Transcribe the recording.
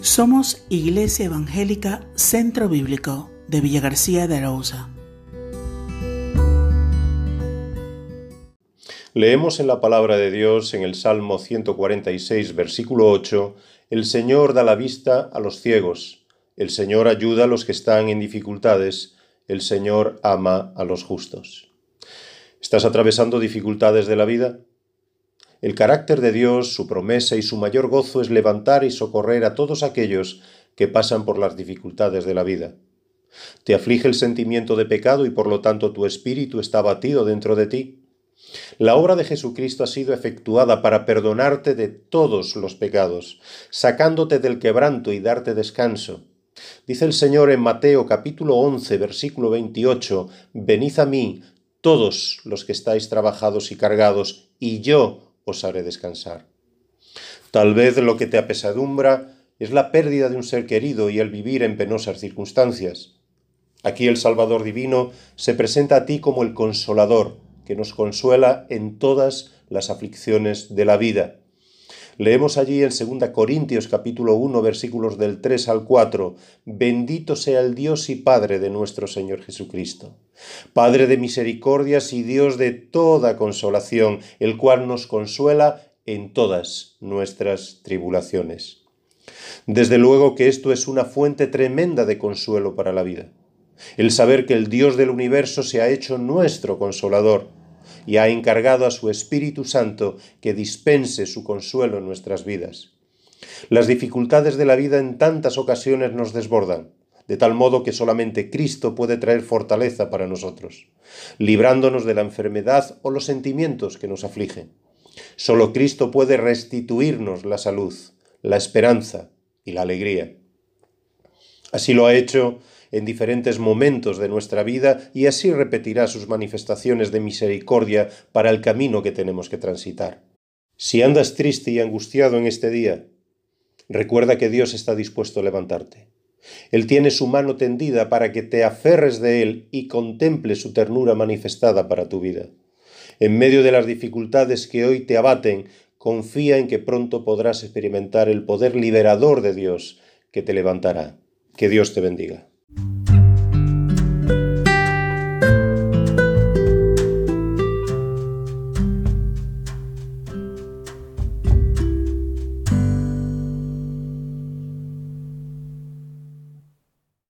Somos Iglesia Evangélica Centro Bíblico de Villa García de Arauza. Leemos en la palabra de Dios en el Salmo 146, versículo 8, El Señor da la vista a los ciegos, el Señor ayuda a los que están en dificultades, el Señor ama a los justos. ¿Estás atravesando dificultades de la vida? El carácter de Dios, su promesa y su mayor gozo es levantar y socorrer a todos aquellos que pasan por las dificultades de la vida. Te aflige el sentimiento de pecado y por lo tanto tu espíritu está batido dentro de ti. La obra de Jesucristo ha sido efectuada para perdonarte de todos los pecados, sacándote del quebranto y darte descanso. Dice el Señor en Mateo capítulo 11 versículo 28, Venid a mí todos los que estáis trabajados y cargados, y yo os haré descansar. Tal vez lo que te apesadumbra es la pérdida de un ser querido y el vivir en penosas circunstancias. Aquí el Salvador Divino se presenta a ti como el consolador, que nos consuela en todas las aflicciones de la vida. Leemos allí en 2 Corintios capítulo 1 versículos del 3 al 4, Bendito sea el Dios y Padre de nuestro Señor Jesucristo, Padre de misericordias y Dios de toda consolación, el cual nos consuela en todas nuestras tribulaciones. Desde luego que esto es una fuente tremenda de consuelo para la vida. El saber que el Dios del universo se ha hecho nuestro consolador, y ha encargado a su Espíritu Santo que dispense su consuelo en nuestras vidas. Las dificultades de la vida en tantas ocasiones nos desbordan, de tal modo que solamente Cristo puede traer fortaleza para nosotros, librándonos de la enfermedad o los sentimientos que nos afligen. Solo Cristo puede restituirnos la salud, la esperanza y la alegría. Así lo ha hecho en diferentes momentos de nuestra vida y así repetirá sus manifestaciones de misericordia para el camino que tenemos que transitar. Si andas triste y angustiado en este día, recuerda que Dios está dispuesto a levantarte. Él tiene su mano tendida para que te aferres de Él y contemple su ternura manifestada para tu vida. En medio de las dificultades que hoy te abaten, confía en que pronto podrás experimentar el poder liberador de Dios que te levantará. Que Dios te bendiga.